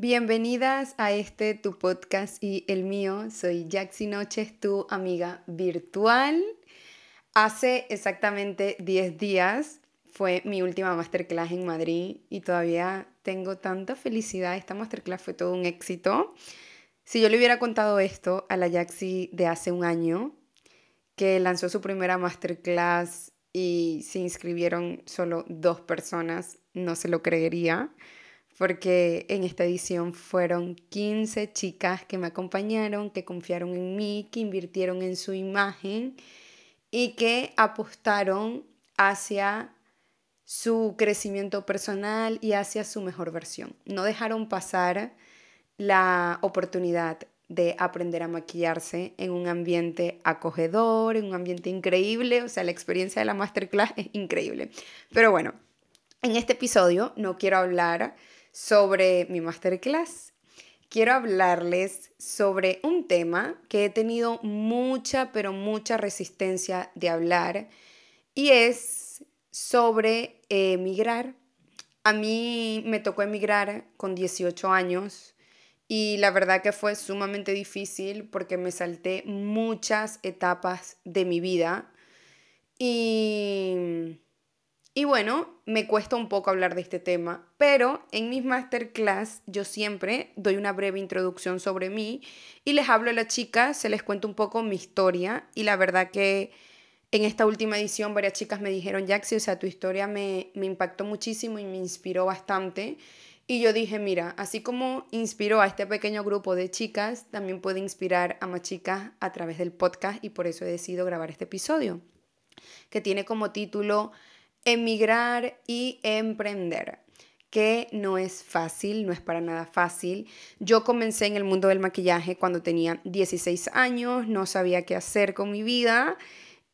Bienvenidas a este tu podcast y el mío. Soy Jaxi Noches, tu amiga virtual. Hace exactamente 10 días fue mi última masterclass en Madrid y todavía tengo tanta felicidad. Esta masterclass fue todo un éxito. Si yo le hubiera contado esto a la Jaxi de hace un año, que lanzó su primera masterclass y se inscribieron solo dos personas, no se lo creería porque en esta edición fueron 15 chicas que me acompañaron, que confiaron en mí, que invirtieron en su imagen y que apostaron hacia su crecimiento personal y hacia su mejor versión. No dejaron pasar la oportunidad de aprender a maquillarse en un ambiente acogedor, en un ambiente increíble, o sea, la experiencia de la masterclass es increíble. Pero bueno, en este episodio no quiero hablar sobre mi masterclass. Quiero hablarles sobre un tema que he tenido mucha, pero mucha resistencia de hablar y es sobre emigrar. A mí me tocó emigrar con 18 años y la verdad que fue sumamente difícil porque me salté muchas etapas de mi vida y y bueno, me cuesta un poco hablar de este tema, pero en mis masterclass yo siempre doy una breve introducción sobre mí y les hablo a las chicas, se les cuento un poco mi historia y la verdad que en esta última edición varias chicas me dijeron, Jaxi, o sea, tu historia me, me impactó muchísimo y me inspiró bastante. Y yo dije, mira, así como inspiró a este pequeño grupo de chicas, también puede inspirar a más chicas a través del podcast y por eso he decidido grabar este episodio, que tiene como título emigrar y emprender que no es fácil, no es para nada fácil. Yo comencé en el mundo del maquillaje cuando tenía 16 años, no sabía qué hacer con mi vida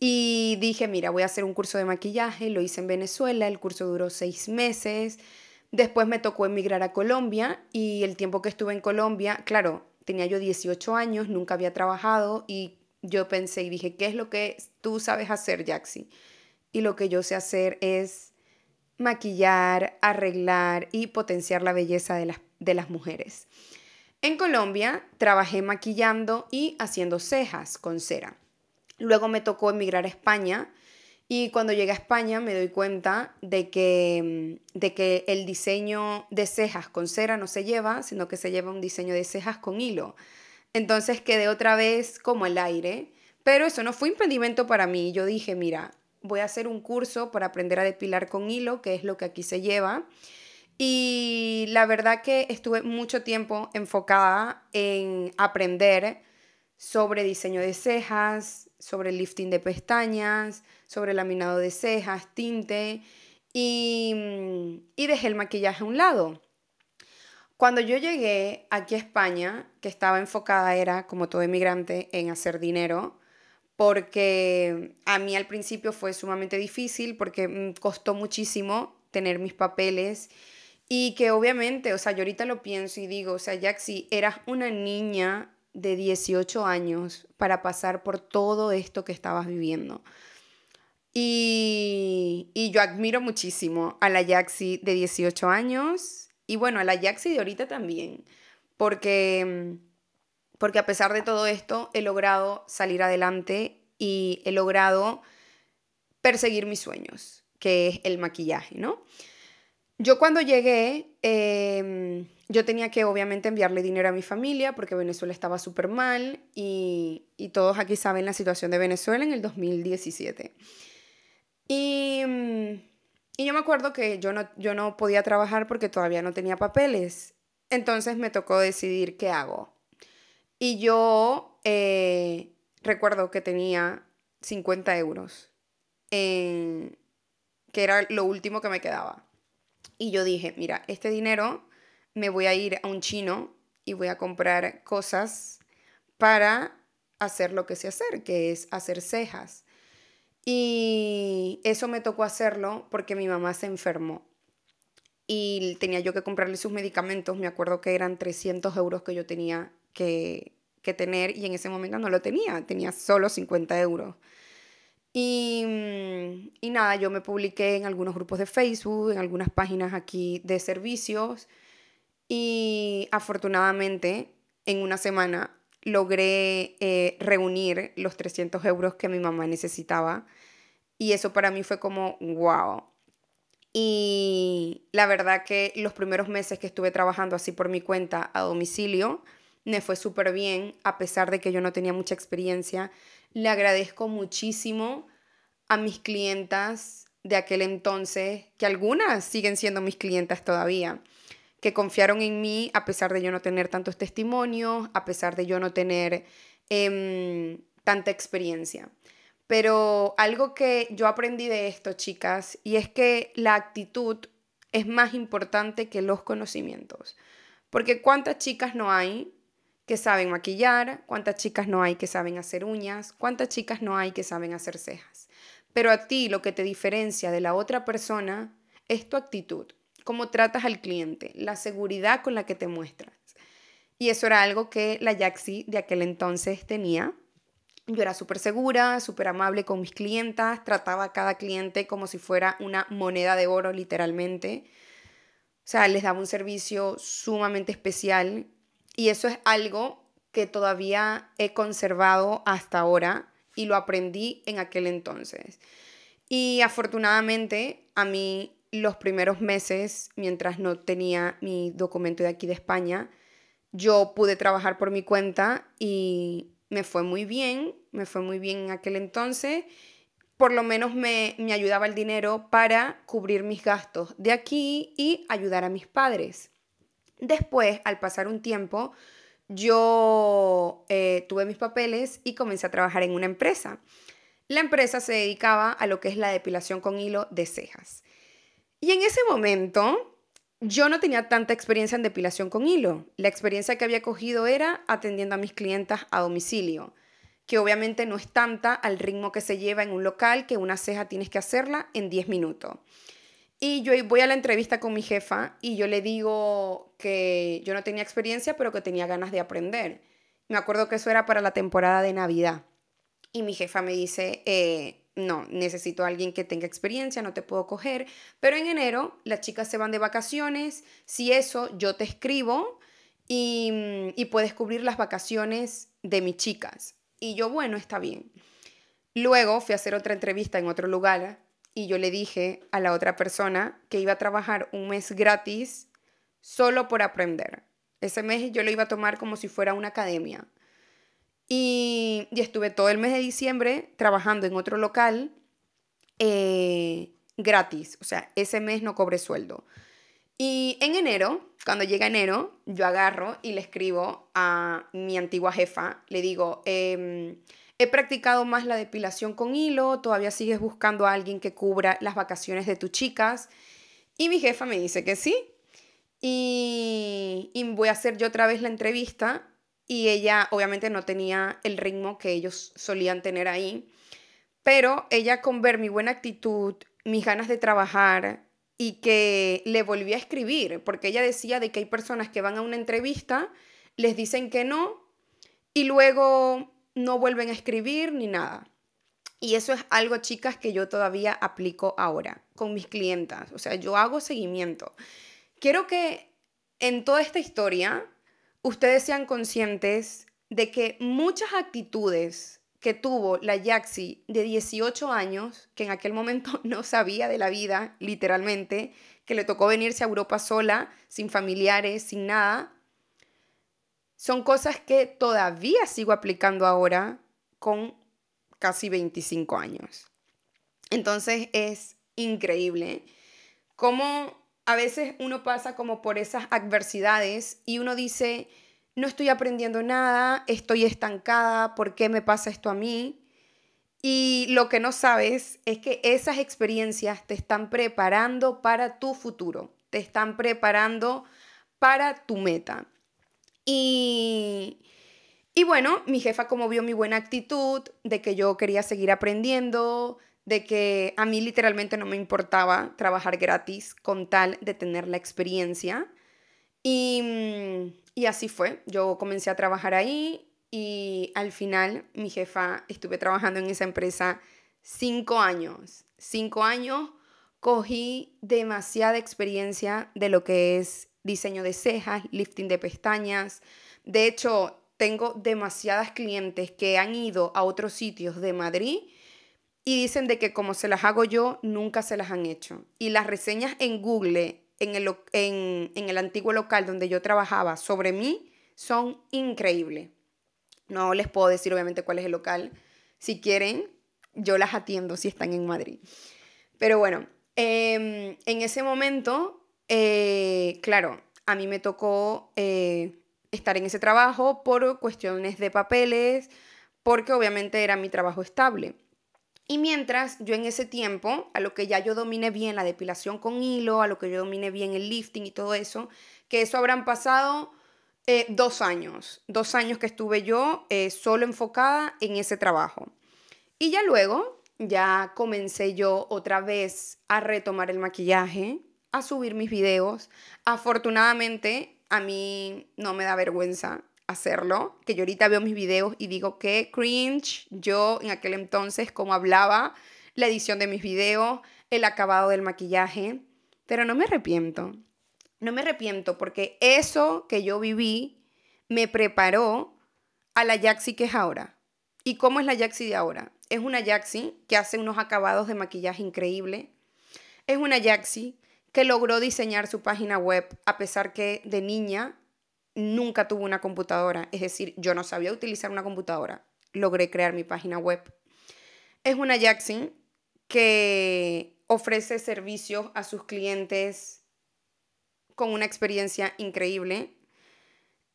y dije, mira, voy a hacer un curso de maquillaje, lo hice en Venezuela, el curso duró seis meses, después me tocó emigrar a Colombia y el tiempo que estuve en Colombia, claro, tenía yo 18 años, nunca había trabajado y yo pensé y dije, ¿qué es lo que tú sabes hacer, Jaxi? Y lo que yo sé hacer es maquillar, arreglar y potenciar la belleza de las, de las mujeres. En Colombia trabajé maquillando y haciendo cejas con cera. Luego me tocó emigrar a España y cuando llegué a España me doy cuenta de que, de que el diseño de cejas con cera no se lleva, sino que se lleva un diseño de cejas con hilo. Entonces quedé otra vez como el aire, pero eso no fue impedimento para mí. Yo dije, mira, voy a hacer un curso para aprender a depilar con hilo, que es lo que aquí se lleva. Y la verdad que estuve mucho tiempo enfocada en aprender sobre diseño de cejas, sobre lifting de pestañas, sobre laminado de cejas, tinte y, y dejé el maquillaje a un lado. Cuando yo llegué aquí a España, que estaba enfocada era, como todo emigrante, en hacer dinero, porque a mí al principio fue sumamente difícil porque mm, costó muchísimo tener mis papeles y que obviamente, o sea, yo ahorita lo pienso y digo, o sea, Jaxi, eras una niña de 18 años para pasar por todo esto que estabas viviendo. Y, y yo admiro muchísimo a la Jaxi de 18 años y bueno, a la Jaxi de ahorita también, porque mm, porque a pesar de todo esto he logrado salir adelante y he logrado perseguir mis sueños, que es el maquillaje, ¿no? Yo cuando llegué, em, yo tenía que obviamente enviarle dinero a mi familia porque Venezuela estaba súper mal y, y, todos aquí saben la situación de Venezuela en el 2017. Y, y yo me acuerdo que yo no, yo no podía trabajar porque todavía no tenía papeles. Entonces me tocó decidir qué hago. Y yo eh, recuerdo que tenía 50 euros, que era lo último que me quedaba. Y yo dije, mira, este dinero me voy a ir a un chino y voy a comprar cosas para hacer lo que sé hacer, que es hacer cejas. Y eso me tocó hacerlo porque mi mamá se enfermó y tenía yo que comprarle sus medicamentos. Me acuerdo que eran 300 euros que yo tenía que, tener y en ese momento no lo tenía, tenía solo 50 euros. Y, mm, y, nada, yo me publiqué en algunos grupos de Facebook, en algunas páginas aquí de servicios Y afortunadamente, en una semana logré eh, reunir los 300 euros que mi mamá necesitaba. Y eso para mí fue como, wow. Y la verdad que los primeros meses que estuve trabajando así por mi cuenta a domicilio, me fue súper bien, a pesar de que yo no tenía mucha experiencia. Le agradezco muchísimo a mis clientas de aquel entonces, que algunas siguen siendo mis clientas todavía que confiaron en mí a pesar de yo no tener tantos testimonios, a pesar de yo no tener em, tanta experiencia. Pero algo que yo aprendí de esto, chicas, y es que la actitud es más importante que los conocimientos. Porque cuántas chicas no hay que saben maquillar, cuántas chicas no hay que saben hacer uñas, cuántas chicas no hay que saben hacer cejas. Pero a ti lo que te diferencia de la otra persona es tu actitud cómo tratas al cliente, la seguridad con la que te muestras. Y eso era algo que la Yaxi de aquel entonces tenía. Yo era súper segura, súper amable con mis clientas, trataba a cada cliente como si fuera una moneda de oro literalmente. O sea, les daba un servicio sumamente especial y eso es algo que todavía he conservado hasta ahora y lo aprendí en aquel entonces. Y afortunadamente a mí los primeros meses, mientras no tenía mi documento de aquí de España, yo pude trabajar por mi cuenta y me fue muy bien, me fue muy bien en aquel entonces. Por lo menos me, me ayudaba el dinero para cubrir mis gastos de aquí y ayudar a mis padres. Después, al pasar un tiempo, yo eh, tuve mis papeles y comencé a trabajar en una empresa. La empresa se dedicaba a lo que es la depilación con hilo de cejas. Y en ese momento yo no tenía tanta experiencia en depilación con hilo. La experiencia que había cogido era atendiendo a mis clientas a domicilio, que obviamente no es tanta al ritmo que se lleva en un local, que una ceja tienes que hacerla en 10 minutos. Y yo voy a la entrevista con mi jefa y yo le digo que yo no tenía experiencia, pero que tenía ganas de aprender. Me acuerdo que eso era para la temporada de Navidad. Y mi jefa me dice, eh, no, necesito a alguien que tenga experiencia, no te puedo coger. Pero en enero las chicas se van de vacaciones, si eso yo te escribo y, mm, y puedes cubrir las vacaciones de mis chicas. Y yo, bueno, está bien. Luego fui a hacer otra entrevista en otro lugar y yo le dije a la otra persona que iba a trabajar un mes gratis solo por aprender. Ese mes yo lo iba a tomar como si fuera una academia. Y, estuve todo el mes de diciembre trabajando en otro local eh, gratis. O sea, ese mes no cobré sueldo. Y en enero, cuando llega enero, yo agarro y le escribo a mi antigua jefa, le digo, em, he practicado más la depilación con hilo, todavía sigues buscando a alguien que cubra las vacaciones de tus chicas. Y mi jefa me dice que sí. Y, y voy a hacer yo otra vez la entrevista y ella obviamente no tenía el ritmo que ellos solían tener ahí, pero ella con ver mi buena actitud, mis ganas de trabajar y que le volví a escribir, porque ella decía de que hay personas que van a una entrevista, les dicen que no y luego no vuelven a escribir ni nada. Y eso es algo, chicas, que yo todavía aplico ahora con mis clientas. O sea, yo hago seguimiento. Quiero que en toda esta historia ustedes sean conscientes de que muchas actitudes que tuvo la Yaxi de 18 años, que en aquel momento no sabía de la vida, literalmente, que le tocó venirse a Europa sola, sin familiares, sin nada, son cosas que todavía sigo aplicando ahora con casi 25 años. Entonces es increíble cómo a veces uno pasa como por esas adversidades y uno dice, no estoy aprendiendo nada, estoy estancada, ¿por qué me pasa esto a mí? Y lo que no sabes es que esas experiencias te están preparando para tu futuro, te están preparando para tu meta. Y, y bueno, mi jefa como vio mi buena actitud, de que yo quería seguir aprendiendo, de que a mí literalmente no me importaba trabajar gratis con tal de tener la experiencia. Y, mm, y así fue, yo comencé a trabajar ahí y al final mi jefa, estuve trabajando en esa empresa cinco años. Cinco años cogí demasiada experiencia de lo que es diseño de cejas, lifting de pestañas. De hecho, tengo demasiadas clientes que han ido a otros sitios de Madrid y dicen de que como se las hago yo, nunca se las han hecho. Y las reseñas en Google, en el, en, en el antiguo local donde yo trabajaba sobre mí, son increíbles. No les puedo decir obviamente cuál es el local. Si quieren, yo las atiendo si están en Madrid. Pero bueno, em, en ese momento, eh, claro, a mí me tocó eh, estar en ese trabajo por cuestiones de papeles, porque obviamente era mi trabajo estable. Y mientras yo en ese tiempo, a lo que ya yo domine bien la depilación con hilo, a lo que yo domine bien el lifting y todo eso, que eso habrán pasado eh, dos años, dos años que estuve yo eh, solo enfocada en ese trabajo. Y ya luego, ya comencé yo otra vez a retomar el maquillaje, a subir mis videos. Afortunadamente, a mí no me da vergüenza hacerlo, que yo ahorita veo mis videos y digo que cringe, yo en aquel entonces como hablaba, la edición de mis videos, el acabado del maquillaje, pero no me arrepiento. No me arrepiento porque eso que yo viví me preparó a la Jaxi que es ahora. ¿Y cómo es la Jaxi de ahora? Es una Jaxi que hace unos acabados de maquillaje increíble. Es una Jaxi que logró diseñar su página web a pesar que de niña nunca tuvo una computadora, es decir, yo no sabía utilizar una computadora, logré crear mi página web. Es una Jackson que ofrece servicios a sus clientes con una experiencia increíble.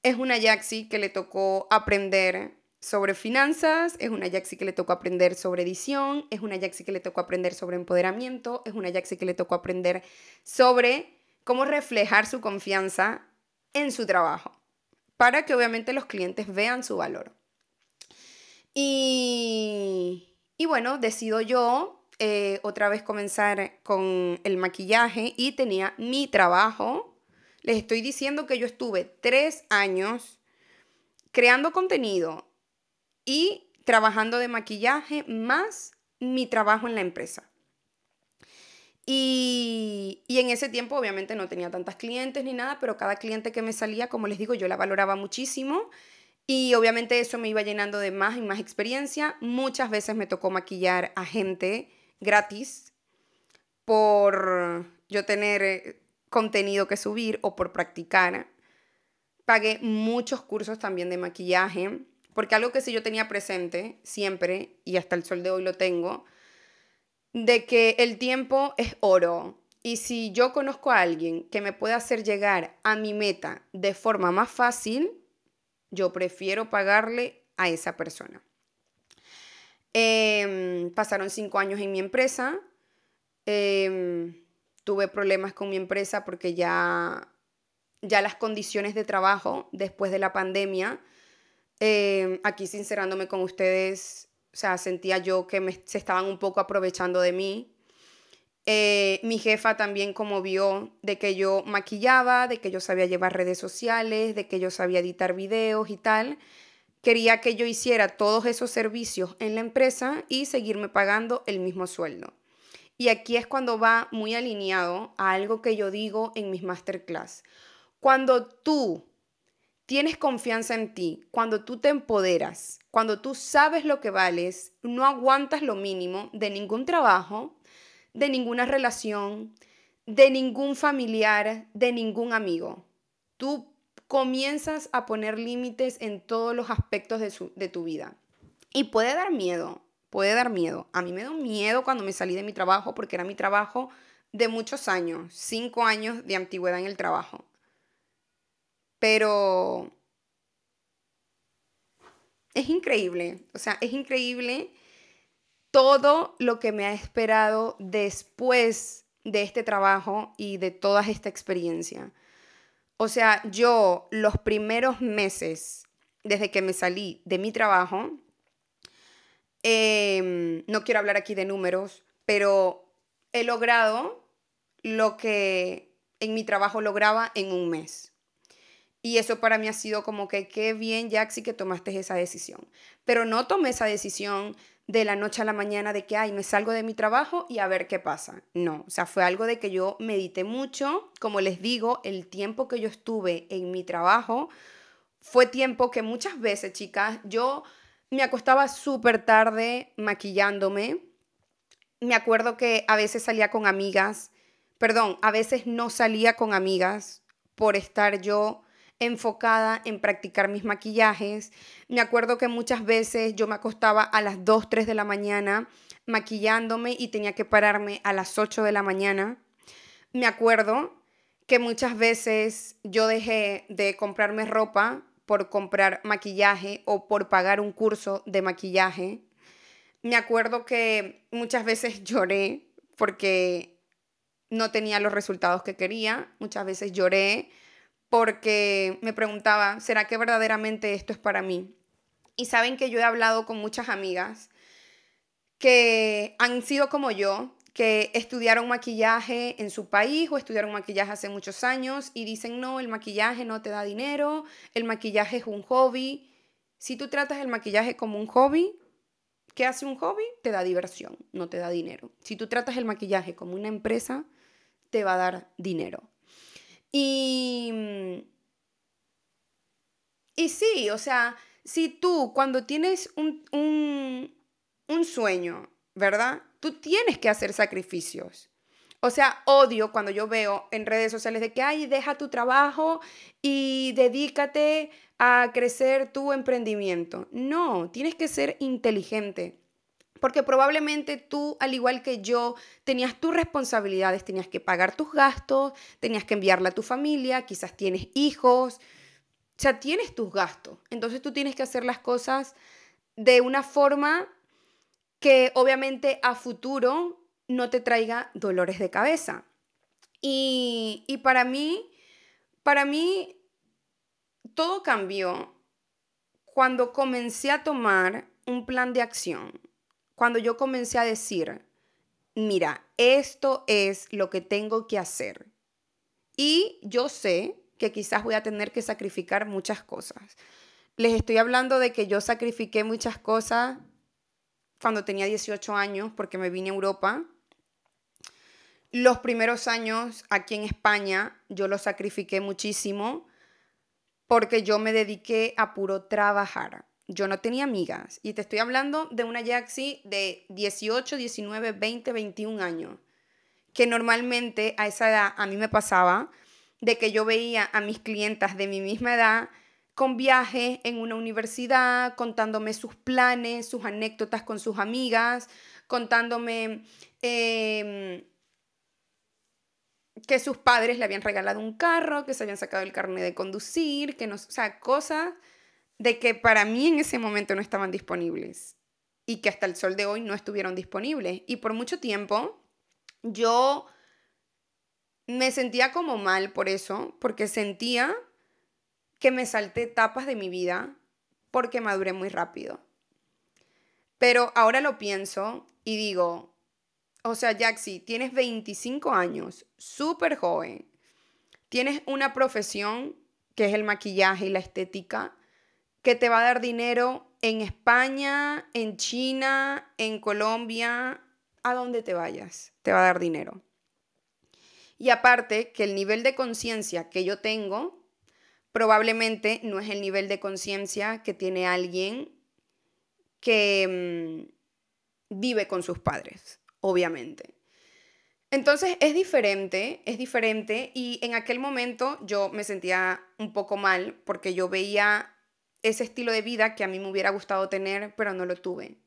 Es una Jaxi que le tocó aprender sobre finanzas, es una Jaxi que le tocó aprender sobre edición, es una Jaxi que le tocó aprender sobre empoderamiento, es una Jaxi que le tocó aprender sobre cómo reflejar su confianza en su trabajo, para que obviamente los clientes vean su valor. Y, bueno, decido yo eh, otra vez comenzar con el maquillaje y tenía mi trabajo. Les estoy diciendo que yo estuve tres años creando contenido y trabajando de maquillaje más mi trabajo en la empresa. Y, en ese tiempo obviamente no tenía tantas clientes ni nada, pero cada cliente que me salía, como les digo, yo la valoraba muchísimo. Y obviamente eso me iba llenando de más y más experiencia. Muchas veces me tocó maquillar a gente gratis por yo tener eh, contenido que subir o por practicar. Pagué muchos cursos también de maquillaje, porque algo que sí yo tenía presente siempre, y hasta el sol de hoy lo tengo, de que el tiempo es oro. Y si yo conozco a alguien que me pueda hacer llegar a mi meta de forma más fácil, yo prefiero pagarle a esa persona. Em, pasaron cinco años en mi empresa. Em, tuve problemas con mi empresa porque ya, ya las condiciones de trabajo después de la pandemia, em, aquí sincerándome con ustedes, o sea, sentía yo que se estaban un poco aprovechando de mí. Eh, mi jefa también como vio de que yo maquillaba, de que yo sabía llevar redes sociales, de que yo sabía editar videos y tal, quería que yo hiciera todos esos servicios en la empresa y seguirme pagando el mismo sueldo. Y aquí es cuando va muy alineado a algo que yo digo en mis masterclass. Cuando tú tienes confianza en ti, cuando tú te empoderas, cuando tú sabes lo que vales, no aguantas lo mínimo de ningún trabajo, de ninguna relación, de ningún familiar, de ningún amigo. Tú comienzas a poner límites en todos los aspectos de, tu vida. Y puede dar miedo, puede dar miedo. A mí me dio miedo cuando me salí de mi trabajo porque era mi trabajo de muchos años, cinco años de antigüedad en el trabajo. Pero es increíble, o sea, es increíble todo lo que me ha esperado después de este trabajo y de toda esta experiencia. O sea, yo los primeros meses desde que me salí de mi trabajo, em, no quiero hablar aquí de números, pero he logrado lo que en mi trabajo lograba en un mes. Y eso para mí ha sido como que qué bien, Jaxi, que tomaste esa decisión. Pero no tomé esa decisión de la noche a la mañana de que, ay, me salgo de mi trabajo y a ver qué pasa. No, o sea, fue algo de que yo medité mucho. Como les digo, el tiempo que yo estuve en mi trabajo fue tiempo que muchas veces, chicas, yo me acostaba súper tarde maquillándome. Me acuerdo que a veces salía con amigas, perdón, a veces no salía con amigas por estar yo enfocada en practicar mis maquillajes. Me acuerdo que muchas veces yo me acostaba a las 2, 3 de la mañana maquillándome y tenía que pararme a las 8 de la mañana. Me acuerdo que muchas veces yo dejé de comprarme ropa por comprar maquillaje o por pagar un curso de maquillaje. Me acuerdo que muchas veces lloré porque no tenía los resultados que quería. Muchas veces lloré porque me preguntaba, ¿será que verdaderamente esto es para mí? Y saben que yo he hablado con muchas amigas que han sido como yo, que estudiaron maquillaje en su país o estudiaron maquillaje hace muchos años y dicen, no, el maquillaje no te da dinero, el maquillaje es un hobby. Si tú tratas el maquillaje como un hobby, ¿qué hace un hobby? Te da diversión, no te da dinero. Si tú tratas el maquillaje como una empresa, te va a dar dinero. Y, mm, y sí, o sea, si tú cuando tienes un, un, sueño, ¿verdad? Tú tienes que hacer sacrificios. O sea, odio cuando yo veo en redes sociales de que, ay, deja tu trabajo y dedícate a crecer tu emprendimiento. No, tienes que ser inteligente. Porque probablemente tú, al igual que yo, tenías tus responsabilidades, tenías que pagar tus gastos, tenías que enviarle a tu familia, quizás tienes hijos, o sea, tienes tus gastos. Entonces tú tienes que hacer las cosas de una forma que obviamente a futuro no te traiga dolores de cabeza. Y, y para mí, para mí, todo cambió cuando comencé a tomar un plan de acción cuando yo comencé a decir, mira, esto es lo que tengo que hacer. Y yo sé que quizás voy a tener que sacrificar muchas cosas. Les estoy hablando de que yo sacrifiqué muchas cosas cuando tenía 18 años porque me vine a Europa. Los primeros años aquí en España yo los sacrifiqué muchísimo porque yo me dediqué a puro trabajar yo no tenía amigas. Y te estoy hablando de una Jaxi de 18, 19, 20, 21 años. Que normalmente a esa edad a mí me pasaba de que yo veía a mis clientas de mi misma edad con viajes en una universidad, contándome sus planes, sus anécdotas con sus amigas, contándome em, que sus padres le habían regalado un carro, que se habían sacado el carnet de conducir, que no, o sea, cosas de que para mí en ese momento no estaban disponibles y que hasta el sol de hoy no estuvieron disponibles. Y por mucho tiempo yo me sentía como mal por eso, porque sentía que me salté etapas de mi vida porque maduré muy rápido. Pero ahora lo pienso y digo, o sea, Jaxi, tienes 25 años, súper joven, tienes una profesión que es el maquillaje y la estética, que te va a dar dinero en España, en China, en Colombia, a donde te vayas, te va a dar dinero. Y aparte que el nivel de conciencia que yo tengo probablemente no es el nivel de conciencia que tiene alguien que mm, vive con sus padres, obviamente. Entonces es diferente, es diferente y en aquel momento yo me sentía un poco mal porque yo veía ese estilo de vida que a mí me hubiera gustado tener, pero no lo tuve.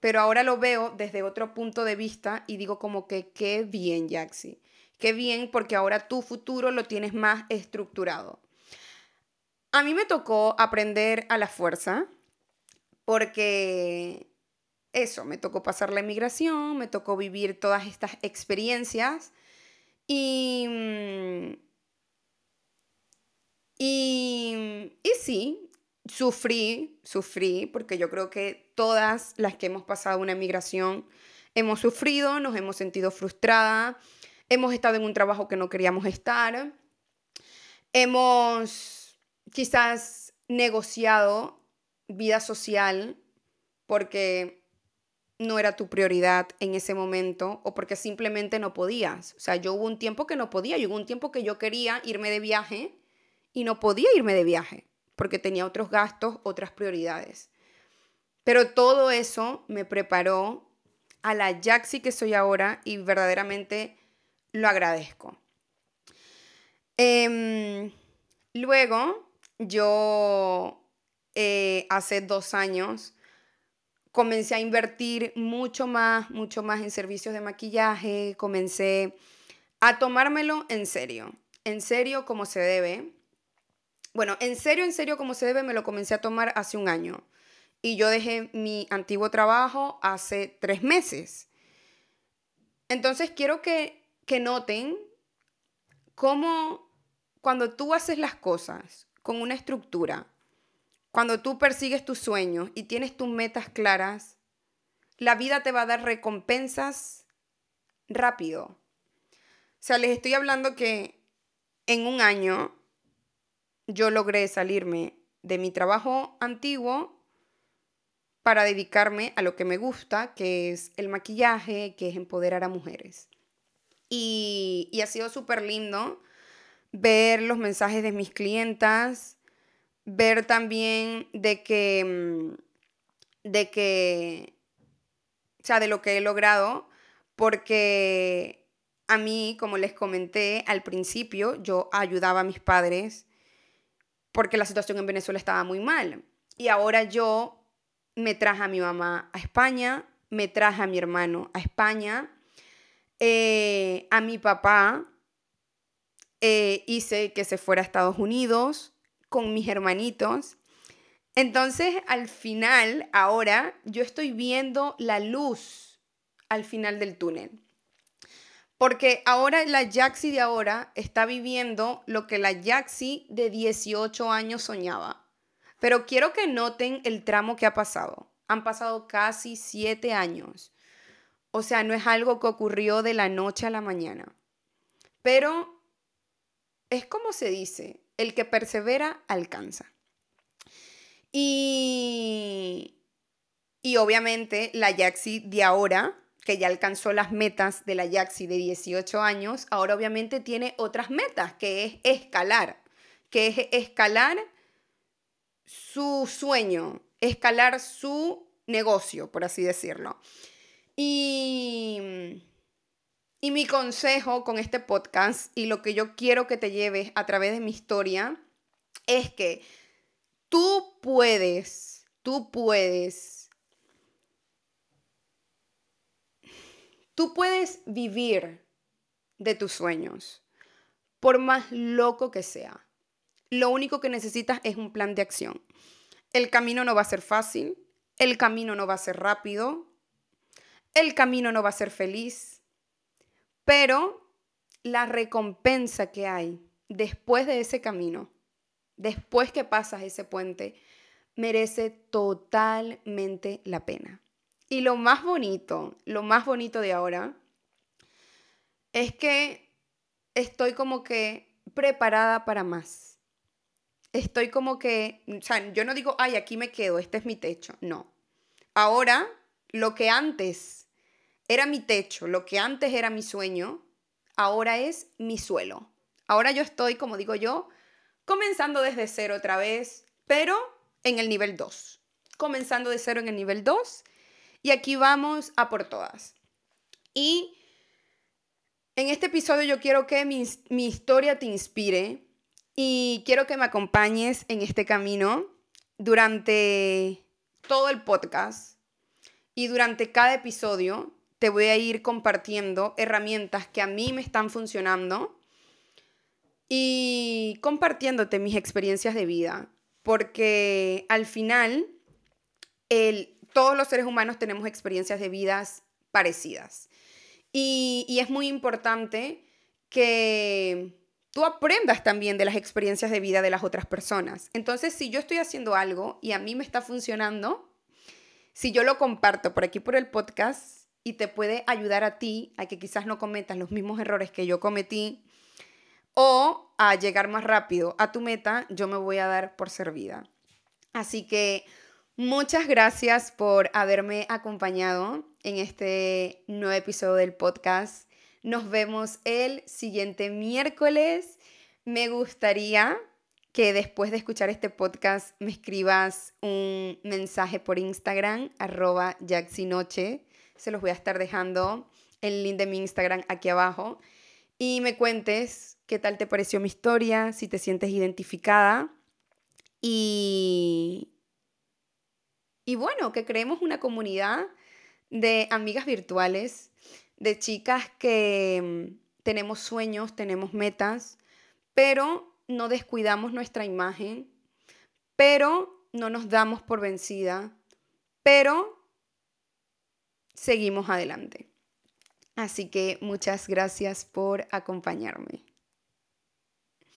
Pero ahora lo veo desde otro punto de vista y digo como que qué bien, Jaxi. Qué bien porque ahora tu futuro lo tienes más estructurado. A mí me tocó aprender a la fuerza porque eso, me tocó pasar la emigración, me tocó vivir todas estas experiencias y... Mm, y, y sí, sufrí, sufrí, porque yo creo que todas las que hemos pasado una migración hemos sufrido, nos hemos sentido frustradas, hemos estado en un trabajo que no queríamos estar, hemos quizás negociado vida social porque no era tu prioridad en ese momento o porque simplemente no podías. O sea, yo hubo un tiempo que no podía, yo hubo un tiempo que yo quería irme de viaje y no podía irme de viaje porque tenía otros gastos, otras prioridades. Pero todo eso me preparó a la Jaxi que soy ahora y verdaderamente lo agradezco. Em, luego, yo eh, hace dos años comencé a invertir mucho más, mucho más en servicios de maquillaje, comencé a tomármelo en serio, en serio como se debe. Bueno, en serio, en serio como se debe, me lo comencé a tomar hace un año. Y yo dejé mi antiguo trabajo hace tres meses. Entonces quiero que, que noten cómo cuando tú haces las cosas con una estructura, cuando tú persigues tus sueños y tienes tus metas claras, la vida te va a dar recompensas rápido. O sea, les estoy hablando que en un año yo logré salirme de mi trabajo antiguo para dedicarme a lo que me gusta, que es el maquillaje, que es empoderar a mujeres. Y, y ha sido súper lindo ver los mensajes de mis clientas, ver también de que, mm, de que, o sea, de lo que he logrado, porque a mí, como les comenté al principio, yo ayudaba a mis padres porque la situación en Venezuela estaba muy mal. Y ahora yo me traje a mi mamá a España, me traje a mi hermano a España, eh, a mi papá eh, hice que se fuera a Estados Unidos, con mis hermanitos. Entonces, al final, ahora, yo estoy viendo la luz al final del túnel. Porque ahora la Jaxi de ahora está viviendo lo que la Jaxi de 18 años soñaba. Pero quiero que noten el tramo que ha pasado. Han pasado casi 7 años. O sea, no es algo que ocurrió de la noche a la mañana. Pero es como se dice, el que persevera alcanza. Y, y obviamente la Yaxi de ahora, que ya alcanzó las metas de la Yaxi de 18 años, ahora obviamente tiene otras metas, que es escalar, que es escalar su sueño, escalar su negocio, por así decirlo. Y y mi consejo con este podcast y lo que yo quiero que te lleves a través de mi historia es que tú puedes, tú puedes, tú puedes vivir de tus sueños, por más loco que sea. Lo único que necesitas es un plan de acción. El camino no va a ser fácil, el camino no va a ser rápido, el camino no va a ser feliz, pero la recompensa que hay después de ese camino, después que pasas ese puente, merece totalmente la pena. Y lo más bonito, lo más bonito de ahora, es que estoy como que preparada para más. Estoy como que, o sea, yo no digo, ay, aquí me quedo, este es mi techo. No. Ahora, lo que antes era mi techo, lo que antes era mi sueño, ahora es mi suelo. Ahora yo estoy, como digo yo, comenzando desde cero otra vez, pero en el nivel 2. Comenzando de cero en el nivel 2 y aquí vamos a por todas. Y en este episodio yo quiero que mi, mi historia te inspire y quiero que me acompañes en este camino durante todo el podcast y durante cada episodio te voy a ir compartiendo herramientas que a mí me están funcionando y compartiéndote mis experiencias de vida, porque al final el, todos los seres humanos tenemos experiencias de vidas parecidas. Y, es muy importante que tú aprendas también de las experiencias de vida de las otras personas. Entonces, si yo estoy haciendo algo y a mí me está funcionando, si yo lo comparto por aquí por el podcast, y te puede ayudar a ti a que quizás no cometas los mismos errores que yo cometí o a llegar más rápido a tu meta, yo me voy a dar por servida. Así que Muchas gracias por haberme acompañado en este nuevo episodio del podcast. Nos vemos el siguiente miércoles. Me gustaría que después de escuchar este podcast me escribas un mensaje por Instagram, arroba jacksinoche. Se los voy a estar dejando el link de mi Instagram aquí abajo. Y me cuentes qué tal te pareció mi historia, si te sientes identificada. Y, y bueno, que creemos una comunidad de amigas virtuales, de chicas que mm, tenemos sueños, tenemos metas, pero no descuidamos nuestra imagen, pero no nos damos por vencida, pero seguimos adelante. Así que muchas gracias por acompañarme.